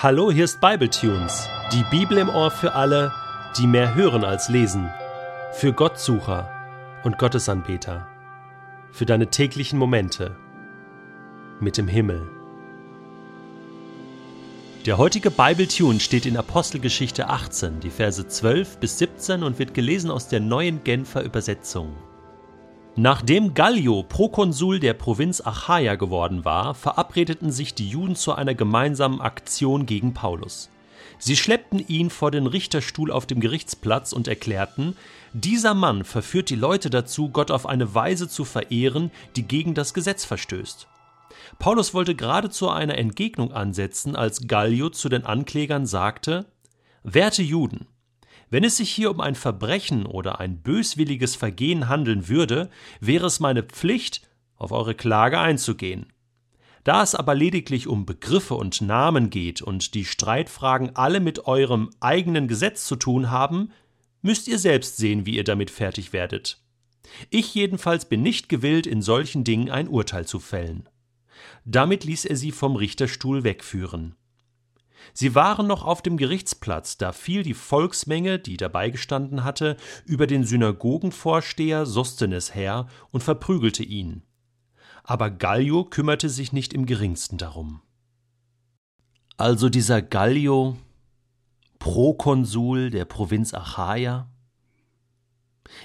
Hallo, hier ist Bibletunes, die Bibel im Ohr für alle, die mehr hören als lesen, für Gottsucher und Gottesanbeter, für deine täglichen Momente mit dem Himmel. Der heutige Bibletune steht in Apostelgeschichte 18, die Verse 12 bis 17 und wird gelesen aus der neuen Genfer Übersetzung. Nachdem Gallio Prokonsul der Provinz Achaia geworden war, verabredeten sich die Juden zu einer gemeinsamen Aktion gegen Paulus. Sie schleppten ihn vor den Richterstuhl auf dem Gerichtsplatz und erklärten, dieser Mann verführt die Leute dazu, Gott auf eine Weise zu verehren, die gegen das Gesetz verstößt. Paulus wollte gerade zu einer Entgegnung ansetzen, als Gallio zu den Anklägern sagte Werte Juden, wenn es sich hier um ein Verbrechen oder ein böswilliges Vergehen handeln würde, wäre es meine Pflicht, auf eure Klage einzugehen. Da es aber lediglich um Begriffe und Namen geht und die Streitfragen alle mit eurem eigenen Gesetz zu tun haben, müsst ihr selbst sehen, wie ihr damit fertig werdet. Ich jedenfalls bin nicht gewillt, in solchen Dingen ein Urteil zu fällen. Damit ließ er sie vom Richterstuhl wegführen. Sie waren noch auf dem Gerichtsplatz, da fiel die Volksmenge, die dabei gestanden hatte, über den Synagogenvorsteher Sostenes her und verprügelte ihn. Aber Gallio kümmerte sich nicht im geringsten darum. Also dieser Gallio, Prokonsul der Provinz Achaia?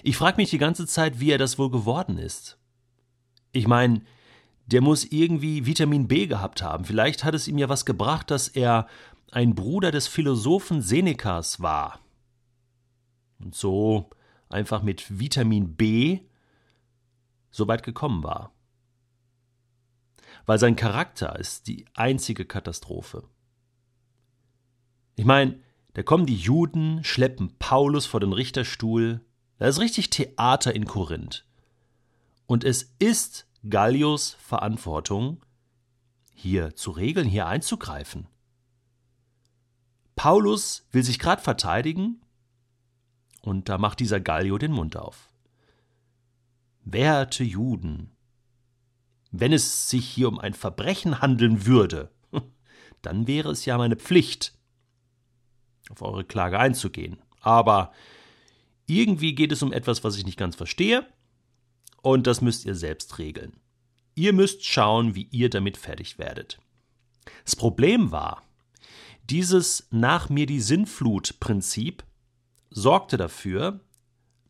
Ich frage mich die ganze Zeit, wie er das wohl geworden ist. Ich meine, der muss irgendwie Vitamin B gehabt haben. Vielleicht hat es ihm ja was gebracht, dass er ein Bruder des Philosophen Senecas war. Und so einfach mit Vitamin B so weit gekommen war. Weil sein Charakter ist die einzige Katastrophe. Ich meine, da kommen die Juden, schleppen Paulus vor den Richterstuhl. Da ist richtig Theater in Korinth. Und es ist Gallius Verantwortung, hier zu regeln, hier einzugreifen. Paulus will sich gerade verteidigen und da macht dieser Gallio den Mund auf. Werte Juden, wenn es sich hier um ein Verbrechen handeln würde, dann wäre es ja meine Pflicht, auf eure Klage einzugehen. Aber irgendwie geht es um etwas, was ich nicht ganz verstehe, und das müsst ihr selbst regeln. Ihr müsst schauen, wie ihr damit fertig werdet. Das Problem war, dieses Nach mir die Sinnflut-Prinzip sorgte dafür,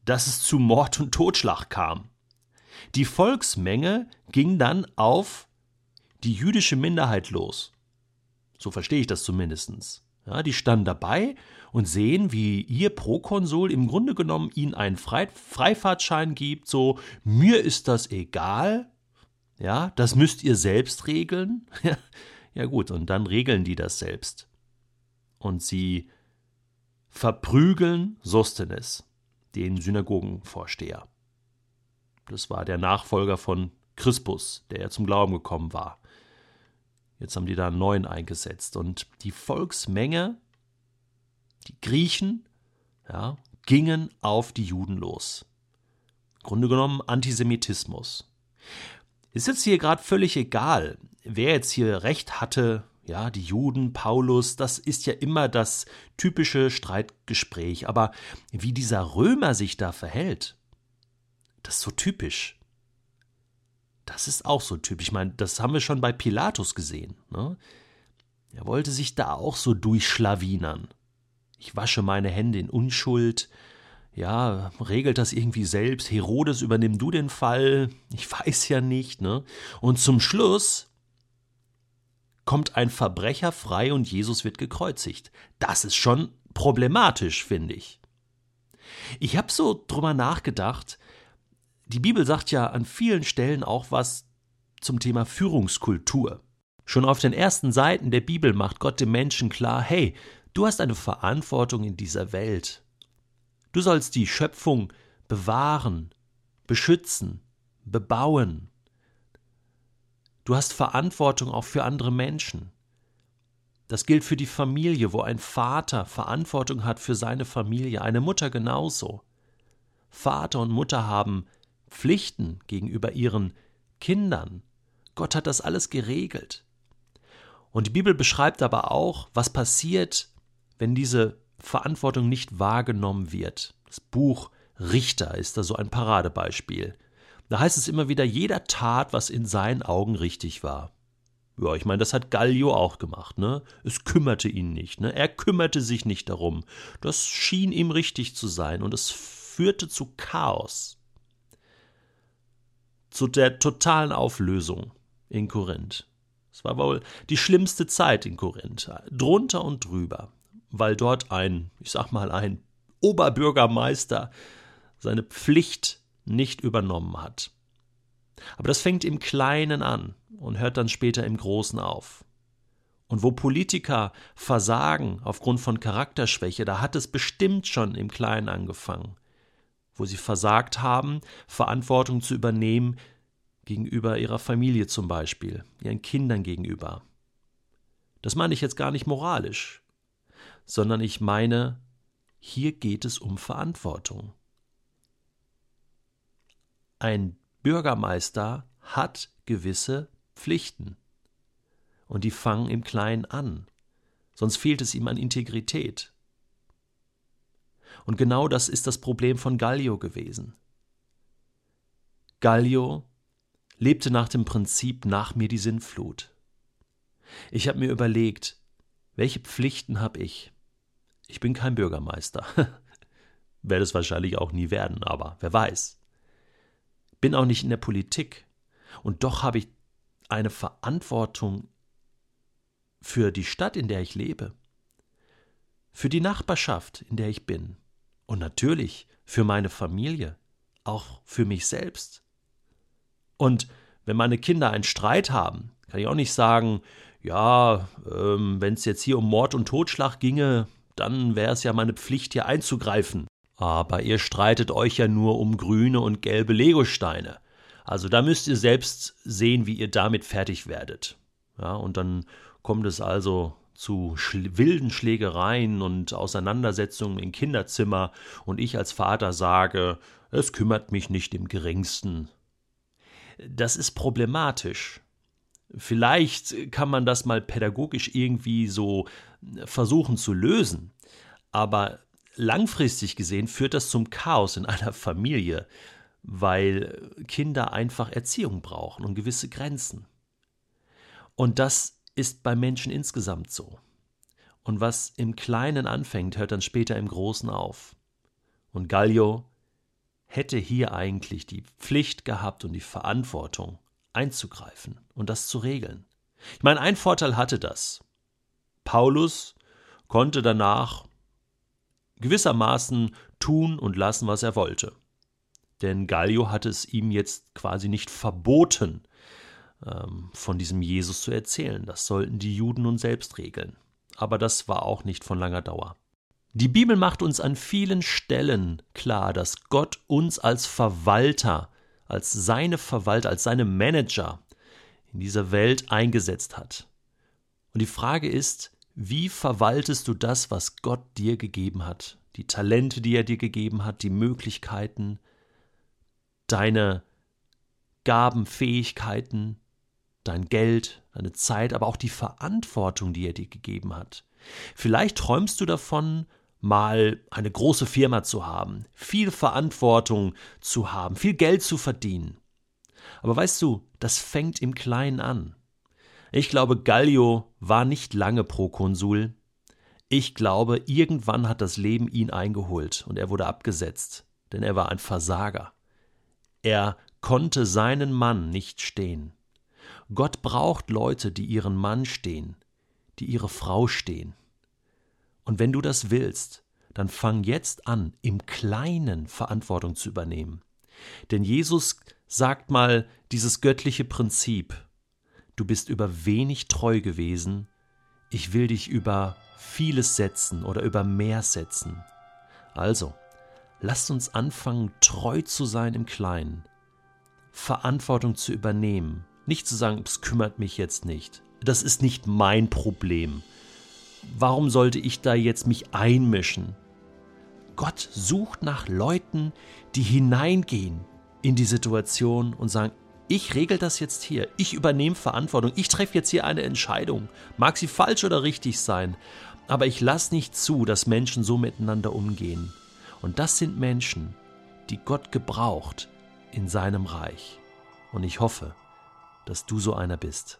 dass es zu Mord und Totschlag kam. Die Volksmenge ging dann auf die jüdische Minderheit los. So verstehe ich das zumindest. Ja, die standen dabei und sehen, wie ihr Prokonsul im Grunde genommen ihnen einen Freifahrtschein gibt, so mir ist das egal, ja, das müsst ihr selbst regeln. ja gut, und dann regeln die das selbst und sie verprügeln Sostenes, den Synagogenvorsteher. Das war der Nachfolger von Crispus, der ja zum Glauben gekommen war. Jetzt haben die da einen neuen eingesetzt. Und die Volksmenge, die Griechen, ja, gingen auf die Juden los. Im Grunde genommen Antisemitismus. Ist jetzt hier gerade völlig egal, wer jetzt hier recht hatte, ja, die Juden, Paulus, das ist ja immer das typische Streitgespräch. Aber wie dieser Römer sich da verhält, das ist so typisch. Das ist auch so typisch. Ich meine, das haben wir schon bei Pilatus gesehen. Ne? Er wollte sich da auch so durchschlawinern. Ich wasche meine Hände in Unschuld. Ja, regelt das irgendwie selbst. Herodes, übernimm du den Fall. Ich weiß ja nicht, ne? Und zum Schluss kommt ein Verbrecher frei und Jesus wird gekreuzigt. Das ist schon problematisch, finde ich. Ich habe so drüber nachgedacht, die Bibel sagt ja an vielen Stellen auch was zum Thema Führungskultur. Schon auf den ersten Seiten der Bibel macht Gott dem Menschen klar, hey, du hast eine Verantwortung in dieser Welt. Du sollst die Schöpfung bewahren, beschützen, bebauen, Du hast Verantwortung auch für andere Menschen. Das gilt für die Familie, wo ein Vater Verantwortung hat für seine Familie, eine Mutter genauso. Vater und Mutter haben Pflichten gegenüber ihren Kindern. Gott hat das alles geregelt. Und die Bibel beschreibt aber auch, was passiert, wenn diese Verantwortung nicht wahrgenommen wird. Das Buch Richter ist da so ein Paradebeispiel. Da heißt es immer wieder, jeder tat, was in seinen Augen richtig war. Ja, ich meine, das hat Gallio auch gemacht, ne? Es kümmerte ihn nicht, ne? Er kümmerte sich nicht darum. Das schien ihm richtig zu sein und es führte zu Chaos. Zu der totalen Auflösung in Korinth. Es war wohl die schlimmste Zeit in Korinth, drunter und drüber, weil dort ein, ich sag mal, ein Oberbürgermeister seine Pflicht nicht übernommen hat. Aber das fängt im Kleinen an und hört dann später im Großen auf. Und wo Politiker versagen aufgrund von Charakterschwäche, da hat es bestimmt schon im Kleinen angefangen, wo sie versagt haben, Verantwortung zu übernehmen gegenüber ihrer Familie zum Beispiel, ihren Kindern gegenüber. Das meine ich jetzt gar nicht moralisch, sondern ich meine, hier geht es um Verantwortung. Ein Bürgermeister hat gewisse Pflichten. Und die fangen im Kleinen an. Sonst fehlt es ihm an Integrität. Und genau das ist das Problem von Gallio gewesen. Gallio lebte nach dem Prinzip nach mir die Sinnflut. Ich habe mir überlegt, welche Pflichten habe ich? Ich bin kein Bürgermeister. Werde es wahrscheinlich auch nie werden, aber wer weiß bin auch nicht in der Politik. Und doch habe ich eine Verantwortung für die Stadt, in der ich lebe, für die Nachbarschaft, in der ich bin und natürlich für meine Familie, auch für mich selbst. Und wenn meine Kinder einen Streit haben, kann ich auch nicht sagen, ja, ähm, wenn es jetzt hier um Mord und Totschlag ginge, dann wäre es ja meine Pflicht, hier einzugreifen. Aber ihr streitet euch ja nur um grüne und gelbe Legosteine. Also da müsst ihr selbst sehen, wie ihr damit fertig werdet. Ja, und dann kommt es also zu schl wilden Schlägereien und Auseinandersetzungen im Kinderzimmer und ich als Vater sage, es kümmert mich nicht im geringsten. Das ist problematisch. Vielleicht kann man das mal pädagogisch irgendwie so versuchen zu lösen, aber langfristig gesehen führt das zum Chaos in einer Familie, weil Kinder einfach Erziehung brauchen und gewisse Grenzen. Und das ist bei Menschen insgesamt so. Und was im Kleinen anfängt, hört dann später im Großen auf. Und Gallio hätte hier eigentlich die Pflicht gehabt und die Verantwortung einzugreifen und das zu regeln. Ich meine, ein Vorteil hatte das. Paulus konnte danach gewissermaßen tun und lassen, was er wollte. Denn Gallio hatte es ihm jetzt quasi nicht verboten, ähm, von diesem Jesus zu erzählen. Das sollten die Juden nun selbst regeln. Aber das war auch nicht von langer Dauer. Die Bibel macht uns an vielen Stellen klar, dass Gott uns als Verwalter, als seine Verwalter, als seine Manager in dieser Welt eingesetzt hat. Und die Frage ist, wie verwaltest du das, was Gott dir gegeben hat? Die Talente, die er dir gegeben hat, die Möglichkeiten, deine Gaben, Fähigkeiten, dein Geld, deine Zeit, aber auch die Verantwortung, die er dir gegeben hat. Vielleicht träumst du davon, mal eine große Firma zu haben, viel Verantwortung zu haben, viel Geld zu verdienen. Aber weißt du, das fängt im Kleinen an. Ich glaube, Gallio war nicht lange Prokonsul. Ich glaube, irgendwann hat das Leben ihn eingeholt und er wurde abgesetzt, denn er war ein Versager. Er konnte seinen Mann nicht stehen. Gott braucht Leute, die ihren Mann stehen, die ihre Frau stehen. Und wenn du das willst, dann fang jetzt an, im Kleinen Verantwortung zu übernehmen. Denn Jesus sagt mal dieses göttliche Prinzip, du bist über wenig treu gewesen, ich will dich über vieles setzen oder über mehr setzen. Also, lasst uns anfangen, treu zu sein im Kleinen, Verantwortung zu übernehmen, nicht zu sagen, es kümmert mich jetzt nicht, das ist nicht mein Problem. Warum sollte ich da jetzt mich einmischen? Gott sucht nach Leuten, die hineingehen in die Situation und sagen, Ich regel das jetzt hier. Ich übernehme Verantwortung. Ich treffe jetzt hier eine Entscheidung. Mag sie falsch oder richtig sein. Aber ich lasse nicht zu, dass Menschen so miteinander umgehen. Und das sind Menschen, die Gott gebraucht in seinem Reich. Und ich hoffe, dass du so einer bist.